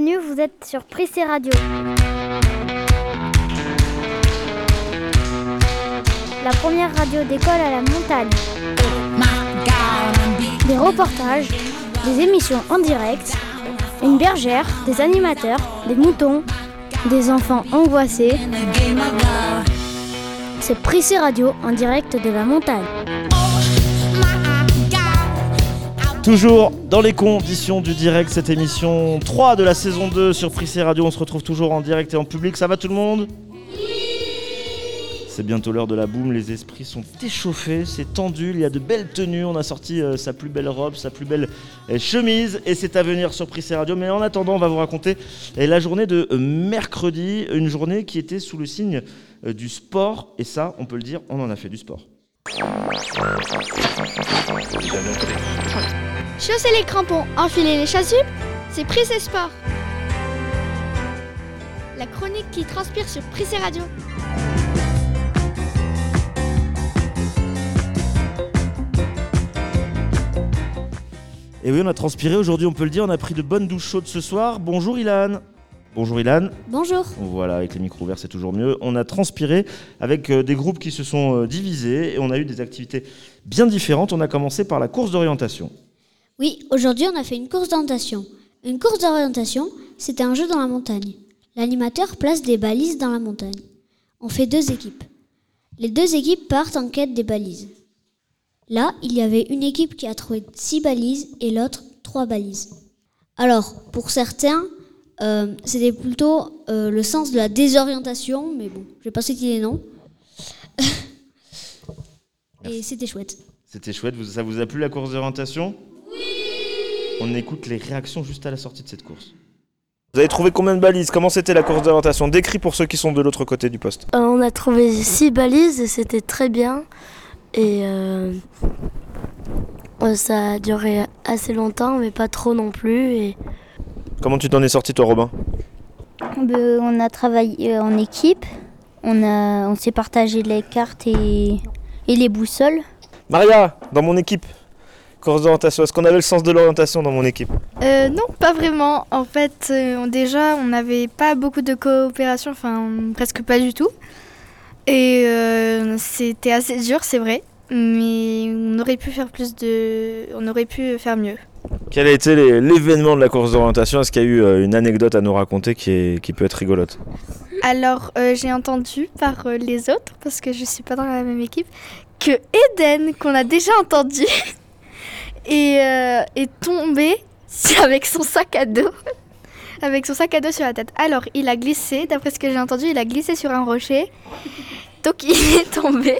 bienvenue, vous êtes sur Prissé Radio. La première radio d'école à la montagne. Des reportages, des émissions en direct, une bergère, des animateurs, des moutons, des enfants angoissés. C'est Prissé Radio en direct de la montagne. Toujours dans les conditions du direct, cette émission 3 de la saison 2 sur Prissé Radio. On se retrouve toujours en direct et en public. Ça va tout le monde? C'est bientôt l'heure de la boum, les esprits sont échauffés, c'est tendu, il y a de belles tenues. On a sorti euh, sa plus belle robe, sa plus belle euh, chemise et c'est à venir sur Prissé Radio. Mais en attendant, on va vous raconter euh, la journée de mercredi, une journée qui était sous le signe du sport. Et ça, on peut le dire, on en a fait du sport. Chausser les crampons, enfiler les chasubles, c'est Prissé Sport. La chronique qui transpire sur Prissé Radio. Et oui, on a transpiré aujourd'hui, on peut le dire, on a pris de bonnes douches chaudes ce soir. Bonjour Ilan. Bonjour Ilan. Bonjour. Voilà, avec les micros ouverts, c'est toujours mieux. On a transpiré avec euh, des groupes qui se sont euh, divisés et on a eu des activités bien différentes. On a commencé par la course d'orientation. Oui, aujourd'hui on a fait une course d'orientation. Une course d'orientation, c'était un jeu dans la montagne. L'animateur place des balises dans la montagne. On fait deux équipes. Les deux équipes partent en quête des balises. Là, il y avait une équipe qui a trouvé six balises et l'autre trois balises. Alors, pour certains, euh, c'était plutôt euh, le sens de la désorientation, mais bon, je vais pas citer les noms. et c'était chouette. C'était chouette, ça vous a plu la course d'orientation? On écoute les réactions juste à la sortie de cette course. Vous avez trouvé combien de balises? Comment c'était la course d'orientation? Décrit pour ceux qui sont de l'autre côté du poste. Euh, on a trouvé six balises et c'était très bien. Et euh, euh, ça a duré assez longtemps, mais pas trop non plus. Et Comment tu t'en es sorti toi Robin? On a travaillé en équipe, on, a, on s'est partagé les cartes et, et les boussoles. Maria, dans mon équipe. Course d'orientation, est-ce qu'on avait le sens de l'orientation dans mon équipe Euh, non, pas vraiment. En fait, euh, on- déjà, on n'avait pas beaucoup de coopération, enfin presque pas du tout. Et euh, c'était assez dur, c'est vrai. Mais on aurait pu faire plus de. On aurait pu faire mieux. Quel a été l'événement de la course d'orientation? Est-ce qu'il y a eu euh, une anecdote à nous raconter qui, est- qui peut être rigolote? Alors, euh, j'ai entendu par euh, les autres, parce que je suis pas dans la même équipe, que Eden, qu'on a déjà entendu, est, euh, est tombé avec son sac à dos. Avec son sac à dos sur la tête. Alors, il a glissé, d'après ce que j'ai entendu, il a glissé sur un rocher. Donc, il est tombé.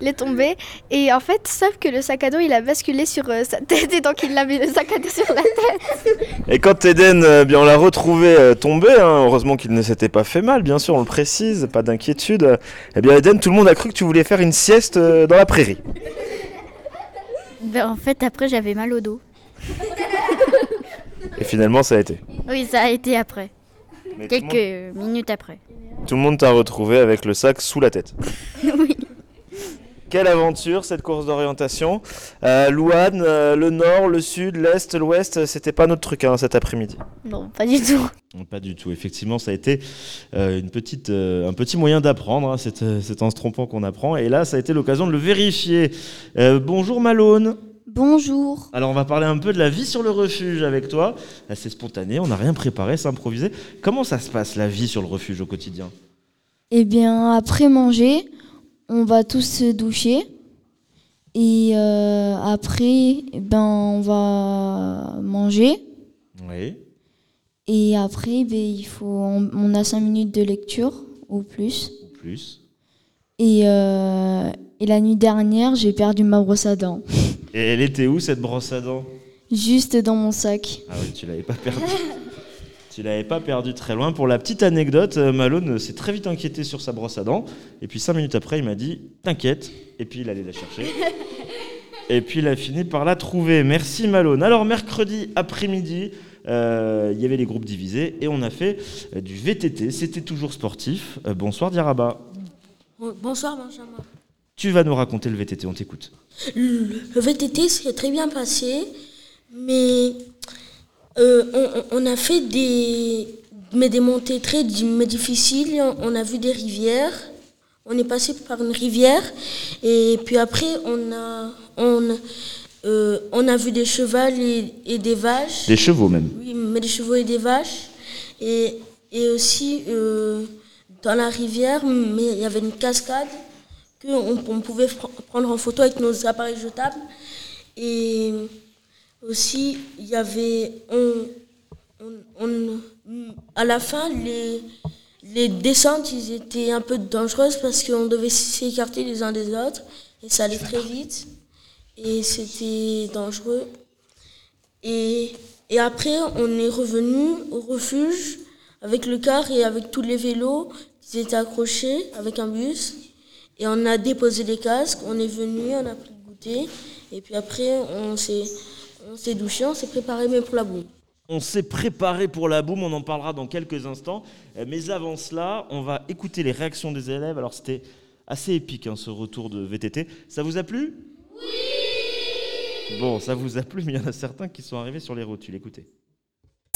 Il est tombé. Et en fait, sauf que le sac à dos, il a basculé sur euh, sa tête. Et donc, il a mis le sac à dos sur la tête. Et quand Eden, euh, bien, on l'a retrouvé tombé, hein, heureusement qu'il ne s'était pas fait mal, bien sûr, on le précise, pas d'inquiétude. Eh bien, Eden, tout le monde a cru que tu voulais faire une sieste dans la prairie. Ben, en fait, après, j'avais mal au dos. Et finalement, ça a été. Oui, ça a été après, Mais monde, quelques minutes après. tout le monde t'a retrouvé avec le sac sous la tête. Quelle aventure cette course d'orientation. Euh, Louane, euh, le nord, le sud, l'est, l'ouest, c'était pas notre truc hein, cet après-midi. Non, pas du tout. Pas du tout. Effectivement, ça a été euh, une petite, euh, un petit moyen d'apprendre. hein. C'est en se trompant qu'on apprend. Et là, ça a été l'occasion de le vérifier. Euh, bonjour Malone. Bonjour. Alors, on va parler un peu de la vie sur le refuge avec toi. C'est spontané, on n'a rien préparé, c'est improvisé. Comment ça se passe la vie sur le refuge au quotidien? Eh bien, après manger, on va tous se doucher. Et euh, après, eh ben, on va manger. Oui. Et après, ben, il faut, on, on a cinq minutes de lecture ou plus. Plus. Et, euh, et la nuit dernière, j'ai perdu ma brosse à dents. Et elle était où cette brosse à dents? Juste dans mon sac. Ah oui, tu l'avais pas perdu. tu l'avais pas perdu très loin. Pour la petite anecdote, euh, Malone s'est très vite inquiété sur sa brosse à dents. Et puis cinq minutes après, il m'a dit T'inquiète. Et puis il allait la chercher. Et puis il a fini par la trouver. Merci Malone. Alors mercredi après-midi, euh, il y avait les groupes divisés et on a fait euh, du VTT. C'était toujours sportif. Euh, bonsoir Diaraba. Bonsoir Benjamin. Tu vas nous raconter le VTT, on t'écoute. Le, le VTT s'est très bien passé, mais Euh, on, on a fait des, mais des montées très mais difficiles. On a vu des rivières. On est passé par une rivière. Et puis après, on a, on, euh, on a vu des chevals et, et des vaches. Des chevaux même. Oui, mais des chevaux et des vaches. Et, et aussi, euh, dans la rivière, mais il y avait une cascade qu'on on pouvait pr- prendre en photo avec nos appareils jetables. Et aussi, il y avait. On, on- à la fin, les, les descentes, ils étaient un peu dangereuses parce qu'on devait s'écarter les uns des autres. Et ça allait très vite. Et c'était dangereux. Et, et après, on est revenu au refuge avec le car et avec tous les vélos qui étaient accrochés avec un bus. Et on a déposé les casques, on est venu, on a pris le goûter. Et puis après, on s'est, on s'est douché, on s'est préparé même pour la boue. On s'est préparé pour la boum, on en parlera dans quelques instants. Euh, Mais avant cela, on va écouter les réactions des élèves. Alors c'était assez épique hein, ce retour de VTT. Ça vous a plu? Oui Bon, ça vous a plu, mais il y en a certains qui sont arrivés sur les rotules. Écoutez.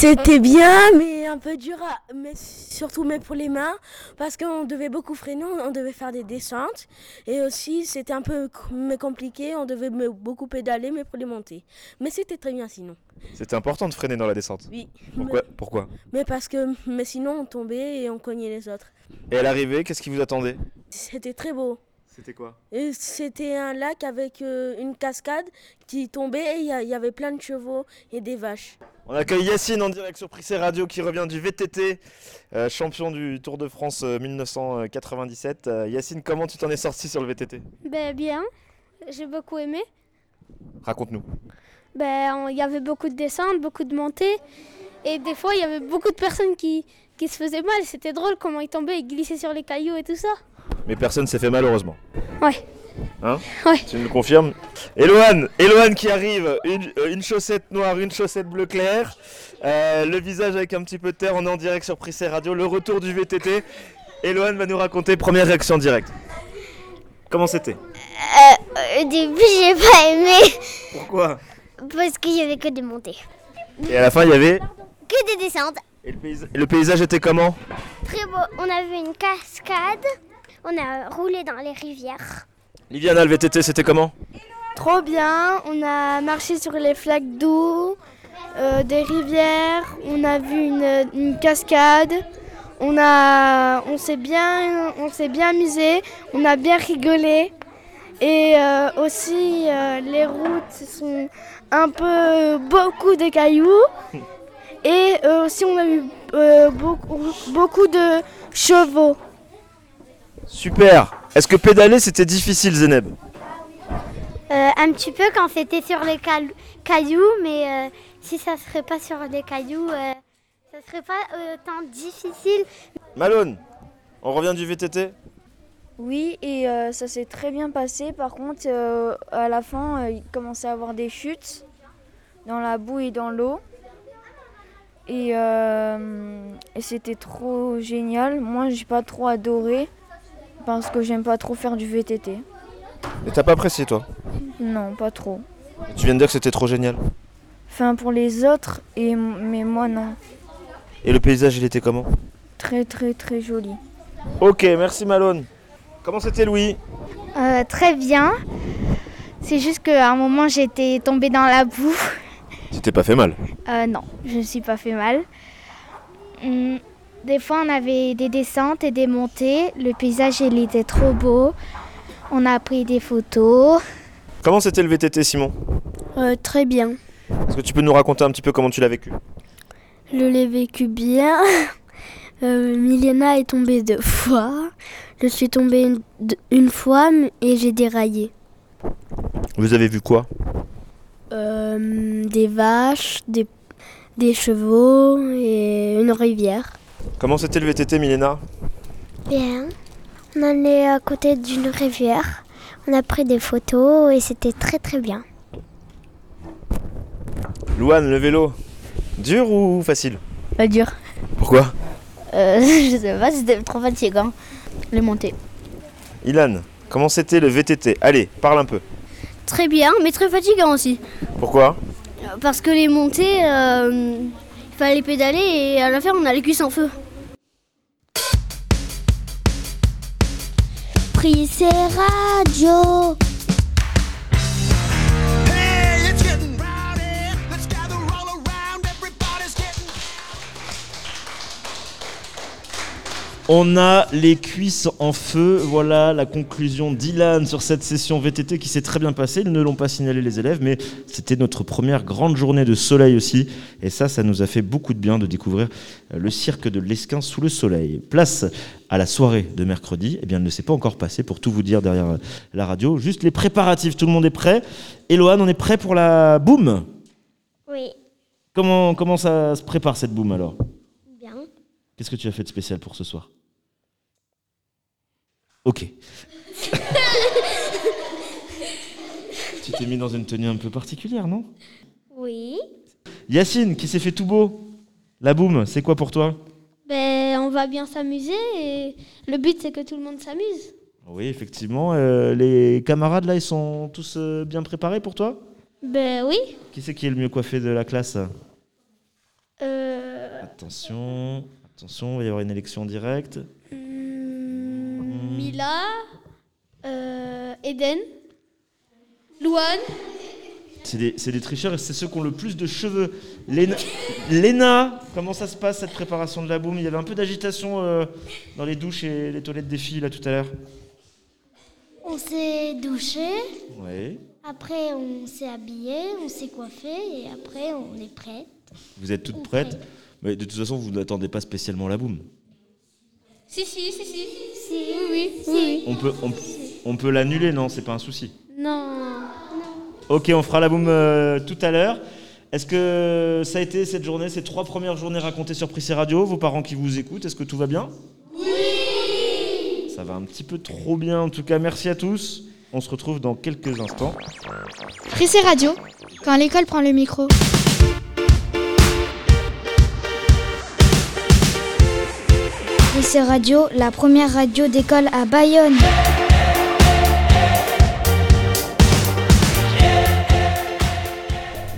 C'était bien, mais un peu dur, à- mais surtout mais pour les mains, parce qu'on devait beaucoup freiner, on devait faire des descentes, et aussi c'était un peu mais compliqué, on devait beaucoup pédaler, mais pour les monter. Mais c'était très bien sinon. C'était important de freiner dans la descente. Oui. Pourquoi, Pourquoi? Mais parce que, mais sinon on tombait et on cognait les autres. Et à l'arrivée, qu'est-ce qui vous attendait? C'était très beau. C'était quoi Et c'était un lac avec euh, une cascade qui tombait et il y, avait plein de chevaux et des vaches. On accueille Yacine en direct sur Prissé Radio qui revient du VTT, euh, champion du Tour de France euh, 1997. Euh, Yacine, comment tu t'en es sorti sur le VTT Ben bien, j'ai beaucoup aimé. Raconte-nous. Ben il y avait beaucoup de descentes, beaucoup de montées. Et des fois, il y avait beaucoup de personnes qui, qui se faisaient mal. C'était drôle comment ils tombaient, ils glissaient sur les cailloux et tout ça. Mais personne s'est fait mal, heureusement. Ouais. Hein Ouais. Tu me le confirmes Eloane, Eloane qui arrive, une, euh, une chaussette noire, une chaussette bleu clair, euh, le visage avec un petit peu de terre, on est en direct sur Prissé Radio, le retour du VTT. Eloane va nous raconter première réaction directe. Comment c'était? Au début, j'ai pas aimé Pourquoi? Parce qu'il y avait que des montées. Et à la fin, il y avait... Que des descentes. Et le, paysa- le paysage était comment? Très beau. On a vu une cascade. On a roulé dans les rivières. Liviana, le VTT, c'était comment Trop bien, on a marché sur les flaques d'eau, euh, des rivières, on a vu une, une cascade, on, a, on s'est bien, on s'est bien amusé, on a bien rigolé. Et euh, aussi, euh, les routes sont un peu beaucoup de cailloux. Et euh, aussi, on a eu euh, beaucoup, beaucoup de chevaux. Super Est-ce que pédaler, c'était difficile, Zeneb Euh, un petit peu quand c'était sur les cal- cailloux, mais euh, si ça serait pas sur des cailloux, euh, ça serait pas euh, tant difficile. Malone, on revient du VTT Oui, et euh, ça s'est très bien passé. Par contre, euh, à la fin, euh, il commençait à avoir des chutes dans la boue et dans l'eau. Et, euh, et c'était trop génial. Moi, j'ai pas trop adoré parce que j'aime pas trop faire du VTT. Et t'as pas apprécié, toi Non, pas trop. Tu viens de dire que c'était trop génial. Enfin, pour les autres, et, mais moi, non. Et le paysage, il était comment Très, très, très joli. Ok, merci Malone. Comment c'était, Louis Euh, très bien. C'est juste qu'à un moment, j'étais tombée dans la boue. Tu t'es pas fait mal. Euh, non, je ne suis pas fait mal. Hum, Des fois, on avait des descentes et des montées. Le paysage, il était trop beau. On a pris des photos. Comment c'était le VTT, Simon? Euh, très bien. Est-ce que tu peux nous raconter un petit peu comment tu l'as vécu? Je l'ai vécu bien. Euh, Milena est tombée deux fois. Je suis tombée une, fois et j'ai déraillé. Vous avez vu quoi? Euh, des vaches, des, des chevaux et une rivière. Comment c'était le VTT, Milena? Bien. On est à côté d'une rivière. On a pris des photos et c'était très très bien. Louane, le vélo Dur ou facile? Pas dur. Pourquoi? Euh, je sais pas, c'était trop fatigant. Les montées. Ilan, comment c'était le VTT Allez, parle un peu. Très bien, mais très fatigant aussi. Pourquoi? Parce que les montées, euh, il fallait pédaler et à la fin, on a les cuisses en feu. Prise radio. On a les cuisses en feu. Voilà la conclusion d'Ilan sur cette session VTT qui s'est très bien passée. Ils ne l'ont pas signalé les élèves, mais c'était notre première grande journée de soleil aussi. Et ça, ça nous a fait beaucoup de bien de découvrir euh, le cirque de l'Esquin sous le soleil. Place à la soirée de mercredi. Eh bien, elle ne s'est pas encore passée pour tout vous dire derrière euh, la radio. Juste les préparatifs. Tout le monde est prêt. Eloane, on est prêt pour la boum? Oui. comment, comment ça se prépare cette boum alors? Bien. Qu'est-ce que tu as fait de spécial pour ce soir? Ok. tu t'es mis dans une tenue un peu particulière, non? Oui. Yacine, qui s'est fait tout beau La boum, c'est quoi pour toi? Ben, on va bien s'amuser et le but c'est que tout le monde s'amuse. Oui, effectivement. euh, les camarades, là, ils sont tous euh, bien préparés pour toi? Ben oui. Qui c'est qui est le mieux coiffé de la classe? Euh, Attention, attention, il va y avoir une élection directe. Mila, euh, Eden, Louane. C'est des, c'est des tricheurs et c'est ceux qui ont le plus de cheveux. Léna, Léna, comment ça se passe cette préparation de la boum? Il y avait un peu d'agitation euh, dans les douches et les toilettes des filles là tout à l'heure. On s'est douché, Oui. après on s'est habillé, on s'est coiffé et après on est prêt. Vous êtes toutes prêtes Mais de toute façon, vous n'attendez pas spécialement la boum. Si, si, si, si. Si, oui, oui. On peut, on, on peut l'annuler, non C'est pas un souci. Non. Ok, on fera la boum euh, tout à l'heure. Est-ce que ça a été cette journée, ces trois premières journées racontées sur Prissé Radio Vos parents qui vous écoutent, est-ce que tout va bien? Oui Ça va un petit peu trop bien. En tout cas, merci à tous. On se retrouve dans quelques instants. Prissé Radio, quand l'école prend le micro. Lycée Radio, la première radio d'école à Bayonne.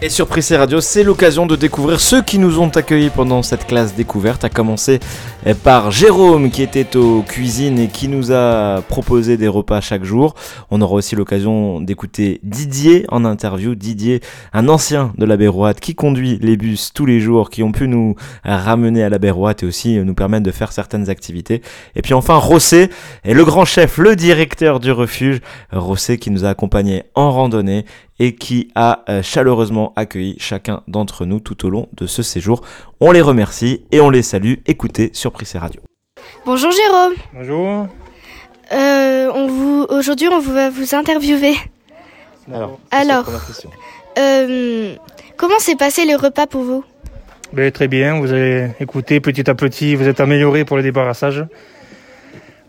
Et sur Prissé Radio, c'est l'occasion de découvrir ceux qui nous ont accueillis pendant cette classe découverte, à commencer eh, par Jérôme qui était aux cuisines et qui nous a proposé des repas chaque jour. On aura aussi l'occasion d'écouter Didier en interview. Didier, un ancien de la Béroite qui conduit les bus tous les jours, qui ont pu nous ramener à la Béroite et aussi nous permettre de faire certaines activités. Et puis enfin Rossé, et le grand chef, le directeur du refuge, Rossé qui nous a accompagnés en randonnée et qui a euh, chaleureusement accueilli chacun d'entre nous tout au long de ce séjour. On les remercie et on les salue. Écoutez sur Prissé Radio. Bonjour Jérôme. Bonjour. Euh, on vous aujourd'hui on va vous interviewer. Alors, Alors, euh, comment s'est passé le repas pour vous? Ben, très bien, vous avez écouté petit à petit, vous êtes amélioré pour le débarrassage.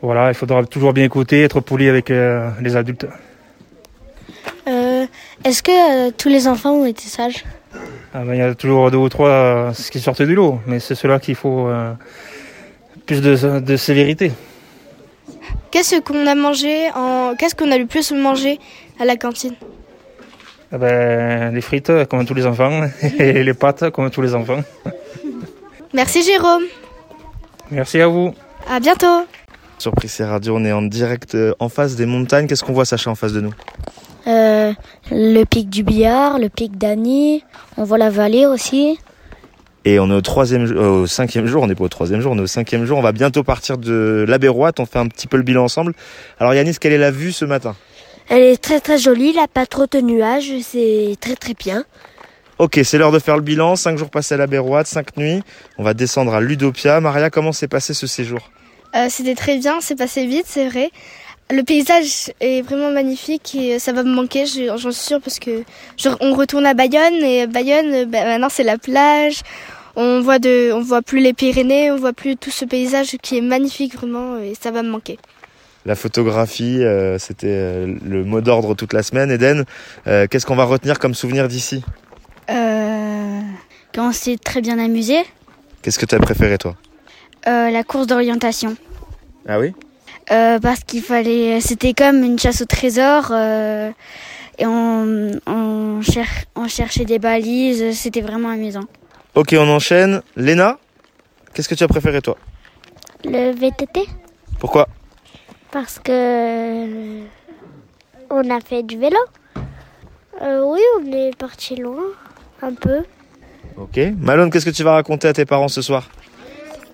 Voilà, il faudra toujours bien écouter, être poli avec euh, les adultes. Est-ce que euh, tous les enfants ont été sages? Ah ben, il y a toujours deux ou trois euh, qui sortent du lot, mais c'est cela qu'il faut euh, plus de, de sévérité. Qu'est-ce qu'on a mangé en qu'est-ce qu'on a le plus mangé à la cantine? Ah ben, les frites comme tous les enfants et les pâtes comme tous les enfants. Merci Jérôme. Merci à vous. À bientôt. Sur Prissé Radio, on est en direct en face des montagnes. Qu'est-ce qu'on voit, Sacha, en face de nous? Euh, le pic du billard, le pic d'Annie, on voit la vallée aussi. Et on est au troisième, jo- euh, au cinquième jour. On n'est pas au troisième jour, on est au cinquième jour. On va bientôt partir de la Béroite. On fait un petit peu le bilan ensemble. Alors, Yanis, quelle est la vue ce matin? Elle est très très jolie, il n'y a pas trop de nuages, c'est très très bien. Ok, c'est l'heure de faire le bilan. Cinq jours passés à la Béroite, cinq nuits. On va descendre à Ludopia. Maria, comment s'est passé ce séjour? Euh, C'était très bien, c'est passé vite, c'est vrai. Le paysage est vraiment magnifique et ça va me manquer, je- j'en suis sûre, parce que je- on retourne à Bayonne et Bayonne, euh, bah, maintenant c'est la plage. On voit de, on voit plus les Pyrénées, on voit plus tout ce paysage qui est magnifique vraiment et ça va me manquer. La photographie, euh, c'était euh, le mot d'ordre toute la semaine. Eden, euh, qu'est-ce qu'on va retenir comme souvenir d'ici? Euh, quand on s'est très bien amusé, Qu'est-ce que tu as préféré, toi? Euh, la course d'orientation. Ah oui? Euh, parce qu'il fallait, c'était comme une chasse au trésor. euh, et on, on, cher- on cherchait des balises. C'était vraiment amusant. Ok, on enchaîne. Léna, qu'est-ce que tu as préféré toi? Le VTT Pourquoi? Parce que on a fait du vélo. Euh, oui, on est parti loin, un peu. Ok. Malone, qu'est-ce que tu vas raconter à tes parents ce soir?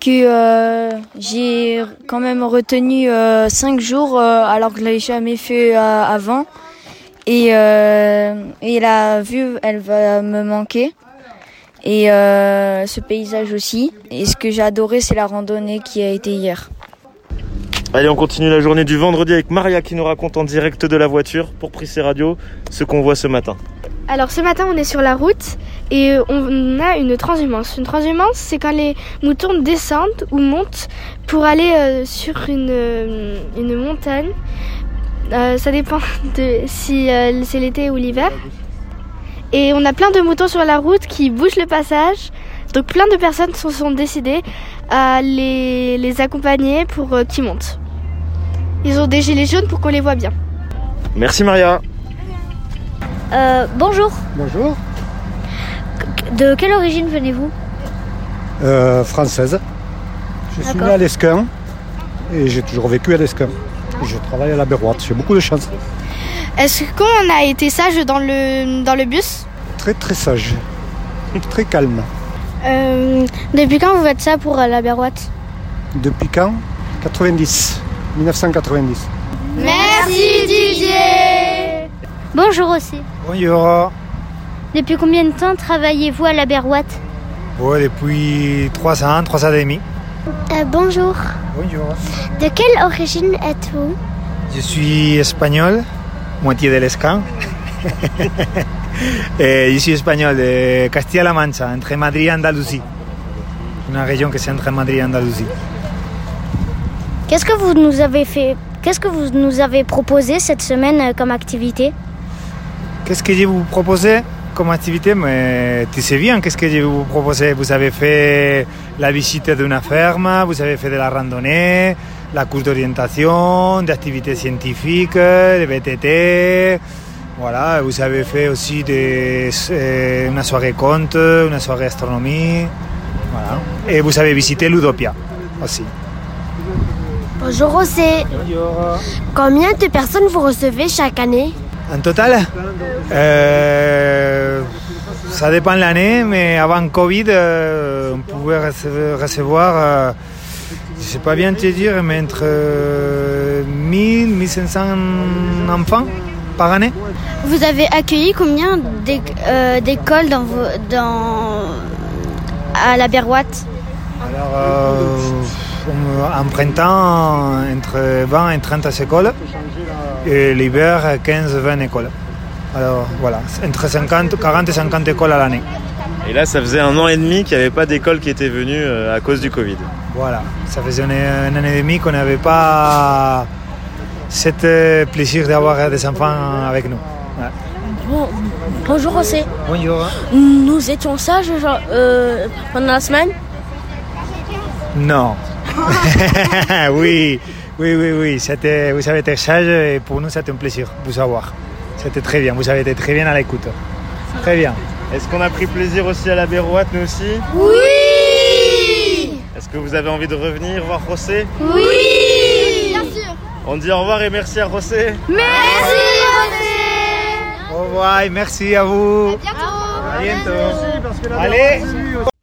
Que euh, j'ai quand même retenu 5 jours euh, alors que je l'avais jamais fait euh, avant. Et, euh, et la vue, elle va me manquer. Et euh, ce paysage aussi. Et ce que j'ai adoré, c'est la randonnée qui a été hier. Allez, on continue la journée du vendredi avec Maria qui nous raconte en direct de la voiture pour Prissé Radio ce qu'on voit ce matin. Alors ce matin, on est sur la route et on a une transhumance. Une transhumance, c'est quand les moutons descendent ou montent pour aller euh, sur une, euh, une montagne. Euh, ça dépend de si euh, c'est l'été ou l'hiver. Et on a plein de moutons sur la route qui bougent le passage. Donc plein de personnes se sont décidées à les, les accompagner pour euh, qu'ils montent. Ils ont des gilets jaunes pour qu'on les voit bien. Merci Maria. Euh, bonjour. Bonjour. De quelle origine venez-vous? Euh, française. Je suis né à l'Esquin et j'ai toujours vécu à l'Esquin. Je travaille à la Berroite, j'ai beaucoup de chance. Est-ce qu'on a été sage dans le, dans le bus? Très très sage, très calme. Euh, depuis quand vous faites ça pour la Berroite Depuis quand? 90, 1990. Merci Bonjour aussi. Bonjour. Depuis combien de temps travaillez-vous à la Berroite Ouais, depuis 3 ans, 3 ans et demi. Euh, bonjour. Bonjour. De quelle origine êtes-vous? Je suis espagnol, moitié de l'Escan. Et je suis espagnol de Castilla-La Mancha, entre Madrid et Andalousie. Une région qui est entre Madrid et Andalousie. Qu'est-ce que vous nous avez fait Qu'est-ce que vous nous avez proposé cette semaine euh, comme activité? Qu'est-ce que je vous proposais comme activité Mais tu sais bien qu'est-ce que je vous proposais? Vous avez fait la visite d'une ferme, vous avez fait de la randonnée, la course d'orientation, des activités scientifiques, des VTT. Voilà, vous avez fait aussi des, euh, une soirée conte, une soirée astronomie. Voilà. Et vous avez visité l'Udopia aussi. Bonjour José. Combien de personnes vous recevez chaque année? En total? Euh, Ça dépend de l'année, mais avant Covid, euh, on pouvait rece- recevoir, euh, je ne sais pas bien te dire, mais entre euh, 1000 1500 enfants par année. Vous avez accueilli combien d'éc- d'écoles dans, vos- dans à la Berroite Alors, en printemps, entre 20 et 30 écoles, et l'hiver, 15-20 écoles. Alors voilà, entre 50, 40 et 50 écoles à l'année. Et là, ça faisait un an et demi qu'il n'y avait pas d'école qui était venue euh, à cause du Covid. Voilà, ça faisait une, une année et demie qu'on n'avait pas cet euh, plaisir d'avoir des enfants avec nous. Ouais. Bon, bonjour José. Bonjour. Nous étions sages euh, pendant la semaine? Non. oui, oui, oui, oui. C'était, vous avez été sage et pour nous, c'était un plaisir de vous avoir. C'était très bien, vous avez été très bien à l'écoute. Très bien. Est-ce qu'on a pris plaisir aussi à la Berroite, nous aussi? Oui Est-ce que vous avez envie de revenir voir José Oui Bien sûr On dit au revoir et merci à José. Merci Au revoir et merci à vous. À bientôt À bientôt. Allez